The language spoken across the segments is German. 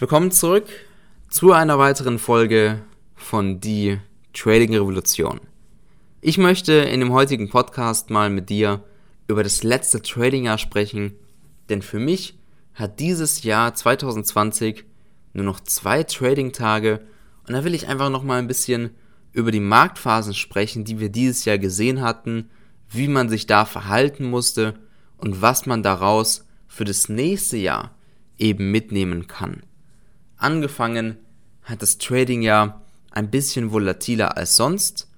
Willkommen zurück zu einer weiteren Folge von Die Trading Revolution. Ich möchte in dem heutigen Podcast mal mit dir über das letzte Trading-Jahr sprechen, denn für mich hat dieses Jahr 2020 nur noch zwei Trading-Tage und da will ich einfach noch mal ein bisschen über die Marktphasen sprechen, die wir dieses Jahr gesehen hatten, wie man sich da verhalten musste und was man daraus für das nächste Jahr eben mitnehmen kann. Angefangen hat das Trading ja ein bisschen volatiler als sonst.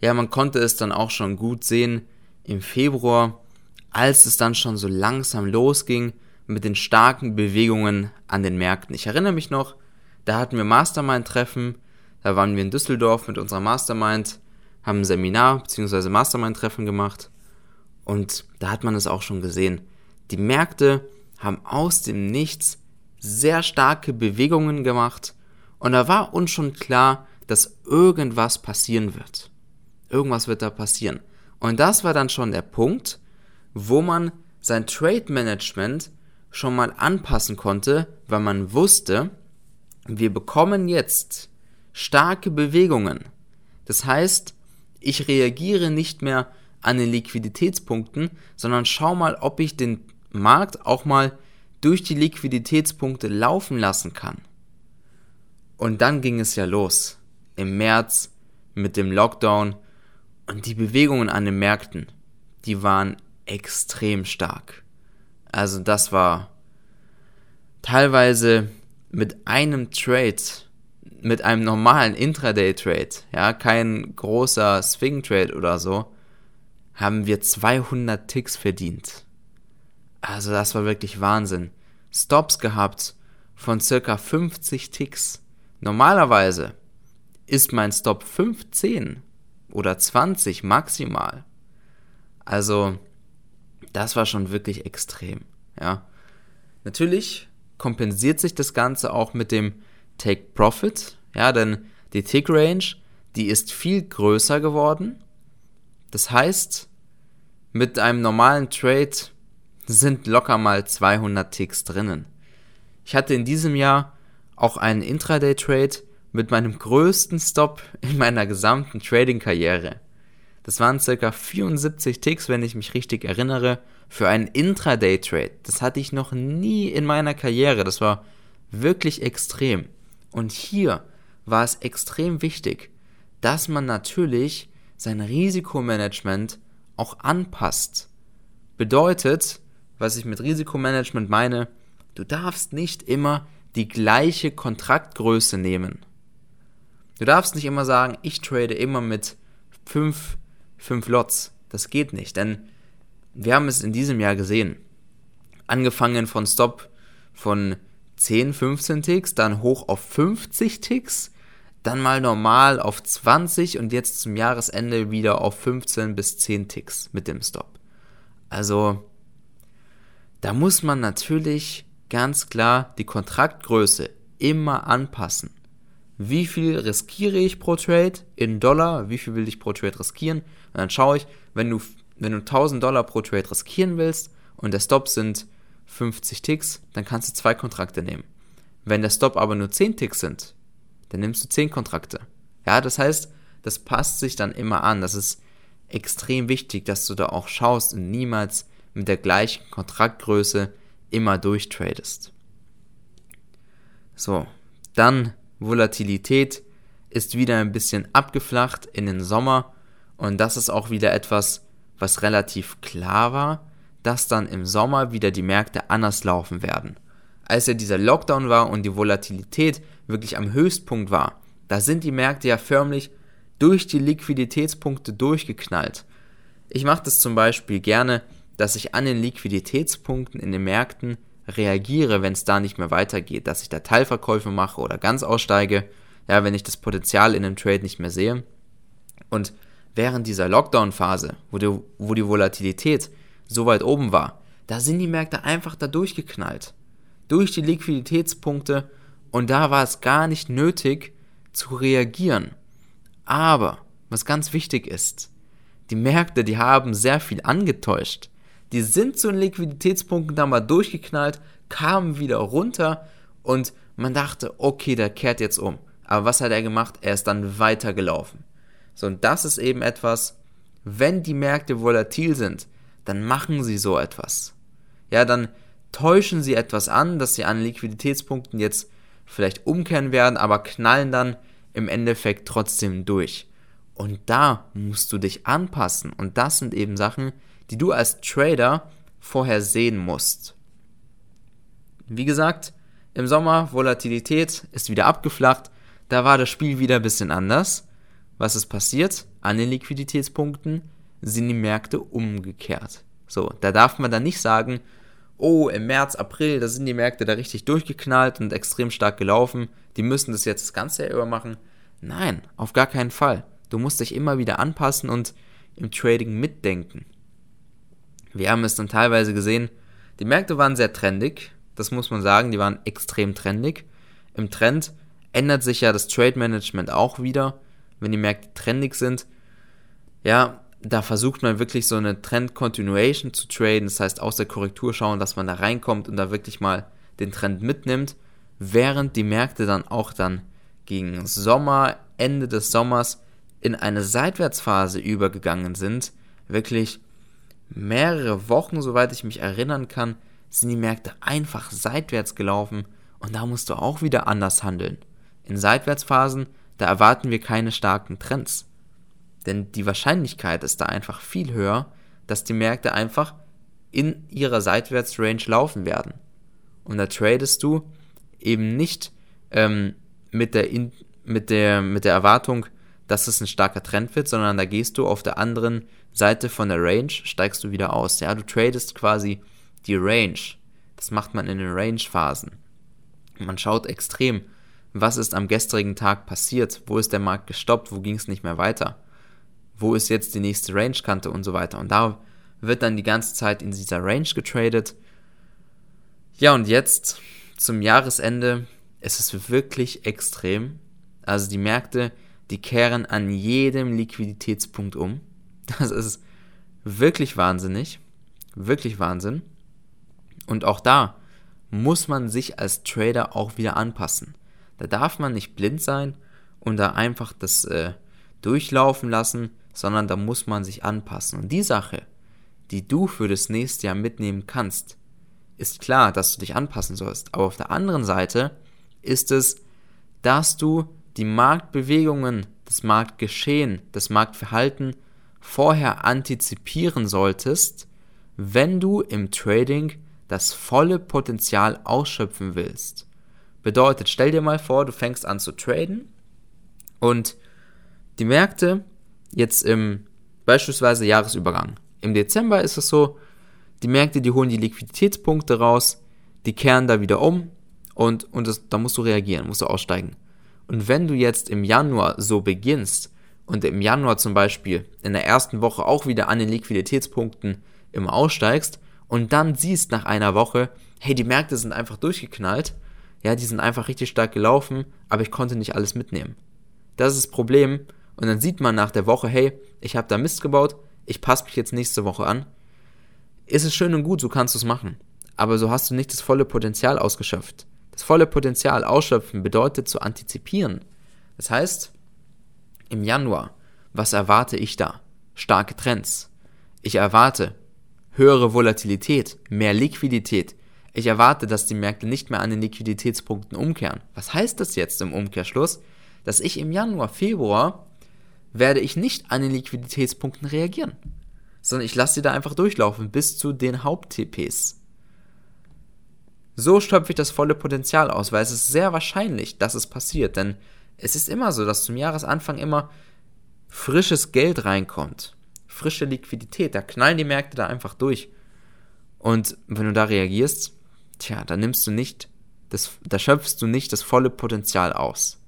Ja, man konnte es dann auch schon gut sehen im Februar, als es dann schon so langsam losging mit den starken Bewegungen an den Märkten. Ich erinnere mich noch, da hatten wir Mastermind-Treffen, da waren wir in Düsseldorf mit unserer Mastermind, haben ein Seminar bzw. Mastermind-Treffen gemacht und da hat man es auch schon gesehen. Die Märkte haben aus dem Nichts sehr starke Bewegungen gemacht und da war uns schon klar, dass irgendwas passieren wird. Irgendwas wird da passieren. Und das war dann schon der Punkt, wo man sein Trade Management schon mal anpassen konnte, weil man wusste, wir bekommen jetzt starke Bewegungen. Das heißt, ich reagiere nicht mehr an den Liquiditätspunkten, sondern schau mal, ob ich den Markt auch mal durch die Liquiditätspunkte laufen lassen kann. Und dann ging es ja los. Im März mit dem Lockdown und die Bewegungen an den Märkten, die waren extrem stark. Also das war teilweise mit einem Trade, mit einem normalen Intraday-Trade, ja, kein großer Swing-Trade oder so, haben wir 200 Ticks verdient. Also das war wirklich Wahnsinn. Stops gehabt von circa 50 Ticks. Normalerweise ist mein Stop 15 oder 20 maximal. Also das war schon wirklich extrem, ja. Natürlich kompensiert sich das Ganze auch mit dem Take Profit, ja, denn die Tick Range, die ist viel größer geworden. Das heißt, mit einem normalen Trade sind locker mal 200 Ticks drinnen. Ich hatte in diesem Jahr auch einen Intraday-Trade mit meinem größten Stop in meiner gesamten Trading-Karriere. Das waren circa 74 Ticks, wenn ich mich richtig erinnere, für einen Intraday-Trade. Das hatte ich noch nie in meiner Karriere. Das war wirklich extrem. Und hier war es extrem wichtig, dass man natürlich sein Risikomanagement auch anpasst. Bedeutet, was ich mit Risikomanagement meine, du darfst nicht immer die gleiche Kontraktgröße nehmen. Du darfst nicht immer sagen, ich trade immer mit 5 fünf Lots. Das geht nicht, denn wir haben es in diesem Jahr gesehen. Angefangen von Stop von 10, 15 Ticks, dann hoch auf 50 Ticks, dann mal normal auf 20 und jetzt zum Jahresende wieder auf 15 bis 10 Ticks mit dem Stop. Also da muss man natürlich ganz klar die Kontraktgröße immer anpassen. Wie viel riskiere ich pro Trade in Dollar? Wie viel will ich pro Trade riskieren? Und dann schaue ich, wenn du, wenn du 1000 Dollar pro Trade riskieren willst und der Stop sind 50 Ticks, dann kannst du zwei Kontrakte nehmen. Wenn der Stop aber nur 10 Ticks sind, dann nimmst du 10 Kontrakte. Ja, das heißt, das passt sich dann immer an. Das ist extrem wichtig, dass du da auch schaust und niemals mit der gleichen Kontraktgröße immer durchtradest. So, dann Volatilität ist wieder ein bisschen abgeflacht in den Sommer und das ist auch wieder etwas, was relativ klar war, dass dann im Sommer wieder die Märkte anders laufen werden. Als ja dieser Lockdown war und die Volatilität wirklich am Höchstpunkt war, da sind die Märkte ja förmlich durch die Liquiditätspunkte durchgeknallt. Ich mache das zum Beispiel gerne dass ich an den Liquiditätspunkten in den Märkten reagiere, wenn es da nicht mehr weitergeht, dass ich da Teilverkäufe mache oder ganz aussteige, ja, wenn ich das Potenzial in einem Trade nicht mehr sehe. Und während dieser Lockdown-Phase, wo die, wo die Volatilität so weit oben war, da sind die Märkte einfach da durchgeknallt. Durch die Liquiditätspunkte und da war es gar nicht nötig zu reagieren. Aber, was ganz wichtig ist, die Märkte, die haben sehr viel angetäuscht. Die sind zu den Liquiditätspunkten da mal durchgeknallt, kamen wieder runter und man dachte, okay, der kehrt jetzt um. Aber was hat er gemacht? Er ist dann weitergelaufen. So, und das ist eben etwas, wenn die Märkte volatil sind, dann machen sie so etwas. Ja, dann täuschen sie etwas an, dass sie an Liquiditätspunkten jetzt vielleicht umkehren werden, aber knallen dann im Endeffekt trotzdem durch. Und da musst du dich anpassen. Und das sind eben Sachen, die du als Trader vorher sehen musst. Wie gesagt, im Sommer Volatilität ist wieder abgeflacht. Da war das Spiel wieder ein bisschen anders. Was ist passiert? An den Liquiditätspunkten sind die Märkte umgekehrt. So, da darf man dann nicht sagen, oh, im März, April, da sind die Märkte da richtig durchgeknallt und extrem stark gelaufen. Die müssen das jetzt das ganze Jahr über machen. Nein, auf gar keinen Fall. Du musst dich immer wieder anpassen und im Trading mitdenken. Wir haben es dann teilweise gesehen, die Märkte waren sehr trendig, das muss man sagen, die waren extrem trendig. Im Trend ändert sich ja das Trade Management auch wieder, wenn die Märkte trendig sind. Ja, da versucht man wirklich so eine Trend Continuation zu traden, das heißt aus der Korrektur schauen, dass man da reinkommt und da wirklich mal den Trend mitnimmt, während die Märkte dann auch dann gegen Sommer, Ende des Sommers in eine Seitwärtsphase übergegangen sind, wirklich mehrere Wochen, soweit ich mich erinnern kann, sind die Märkte einfach seitwärts gelaufen und da musst du auch wieder anders handeln. In Seitwärtsphasen, da erwarten wir keine starken Trends. Denn die Wahrscheinlichkeit ist da einfach viel höher, dass die Märkte einfach in ihrer Seitwärtsrange laufen werden. Und da tradest du eben nicht ähm, mit, der in, mit, der, mit der Erwartung, dass es ein starker Trend wird, sondern da gehst du auf der anderen Seite von der Range, steigst du wieder aus. Ja, du tradest quasi die Range. Das macht man in den Range-Phasen. Man schaut extrem, was ist am gestrigen Tag passiert, wo ist der Markt gestoppt, wo ging es nicht mehr weiter, wo ist jetzt die nächste Range-Kante und so weiter. Und da wird dann die ganze Zeit in dieser Range getradet. Ja, und jetzt zum Jahresende ist es wirklich extrem. Also die Märkte die kehren an jedem Liquiditätspunkt um. Das ist wirklich wahnsinnig. Wirklich Wahnsinn. Und auch da muss man sich als Trader auch wieder anpassen. Da darf man nicht blind sein und da einfach das äh, durchlaufen lassen, sondern da muss man sich anpassen. Und die Sache, die du für das nächste Jahr mitnehmen kannst, ist klar, dass du dich anpassen sollst. Aber auf der anderen Seite ist es, dass du die Marktbewegungen, das Marktgeschehen, das Marktverhalten vorher antizipieren solltest, wenn du im Trading das volle Potenzial ausschöpfen willst. Bedeutet, stell dir mal vor, du fängst an zu traden und die Märkte jetzt im beispielsweise Jahresübergang. Im Dezember ist es so, die Märkte, die holen die Liquiditätspunkte raus, die kehren da wieder um und, und das, da musst du reagieren, musst du aussteigen. Und wenn du jetzt im Januar so beginnst und im Januar zum Beispiel in der ersten Woche auch wieder an den Liquiditätspunkten im aussteigst und dann siehst nach einer Woche, hey, die Märkte sind einfach durchgeknallt, ja, die sind einfach richtig stark gelaufen, aber ich konnte nicht alles mitnehmen. Das ist das Problem. Und dann sieht man nach der Woche, hey, ich habe da Mist gebaut, ich passe mich jetzt nächste Woche an. Ist es schön und gut, so kannst du es machen. Aber so hast du nicht das volle Potenzial ausgeschöpft. Das volle Potenzial ausschöpfen bedeutet zu antizipieren. Das heißt, im Januar, was erwarte ich da? Starke Trends. Ich erwarte höhere Volatilität, mehr Liquidität. Ich erwarte, dass die Märkte nicht mehr an den Liquiditätspunkten umkehren. Was heißt das jetzt im Umkehrschluss? Dass ich im Januar, Februar werde ich nicht an den Liquiditätspunkten reagieren, sondern ich lasse sie da einfach durchlaufen bis zu den Haupt-TPs. So schöpfe ich das volle Potenzial aus, weil es ist sehr wahrscheinlich, dass es passiert, denn es ist immer so, dass zum Jahresanfang immer frisches Geld reinkommt, frische Liquidität, da knallen die Märkte da einfach durch. Und wenn du da reagierst, tja, dann nimmst du nicht, das, da schöpfst du nicht das volle Potenzial aus.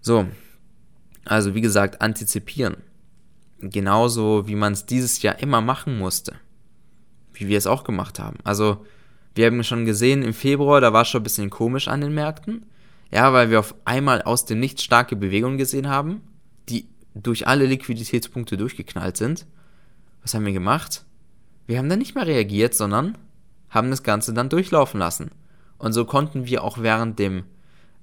So, also wie gesagt, antizipieren. Genauso wie man es dieses Jahr immer machen musste. Wie wir es auch gemacht haben. Also wir haben schon gesehen, im Februar, da war es schon ein bisschen komisch an den Märkten. Ja, weil wir auf einmal aus dem Nichts starke Bewegungen gesehen haben, die durch alle Liquiditätspunkte durchgeknallt sind. Was haben wir gemacht? Wir haben dann nicht mehr reagiert, sondern haben das Ganze dann durchlaufen lassen. Und so konnten wir auch während dem,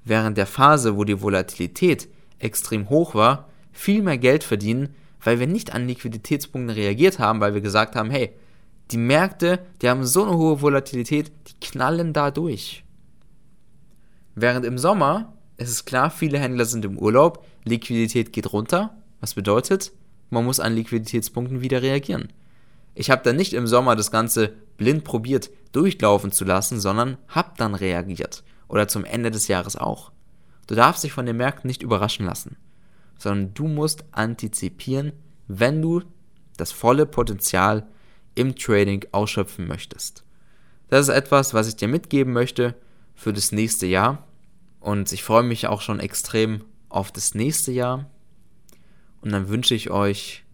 während der Phase, wo die Volatilität extrem hoch war, viel mehr Geld verdienen, weil wir nicht an Liquiditätspunkten reagiert haben, weil wir gesagt haben, hey, die Märkte, die haben so eine hohe Volatilität, die knallen da durch. Während im Sommer, es ist klar, viele Händler sind im Urlaub, Liquidität geht runter, was bedeutet, man muss an Liquiditätspunkten wieder reagieren. Ich habe dann nicht im Sommer das Ganze blind probiert durchlaufen zu lassen, sondern habe dann reagiert. Oder zum Ende des Jahres auch. Du darfst dich von den Märkten nicht überraschen lassen, sondern du musst antizipieren, wenn du das volle Potenzial im Trading ausschöpfen möchtest. Das ist etwas, was ich dir mitgeben möchte für das nächste Jahr. Und ich freue mich auch schon extrem auf das nächste Jahr. Und dann wünsche ich euch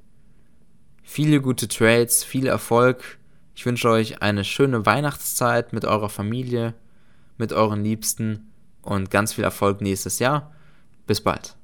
viele gute Trades, viel Erfolg. Ich wünsche euch eine schöne Weihnachtszeit mit eurer Familie, mit euren Liebsten und ganz viel Erfolg nächstes Jahr. Bis bald.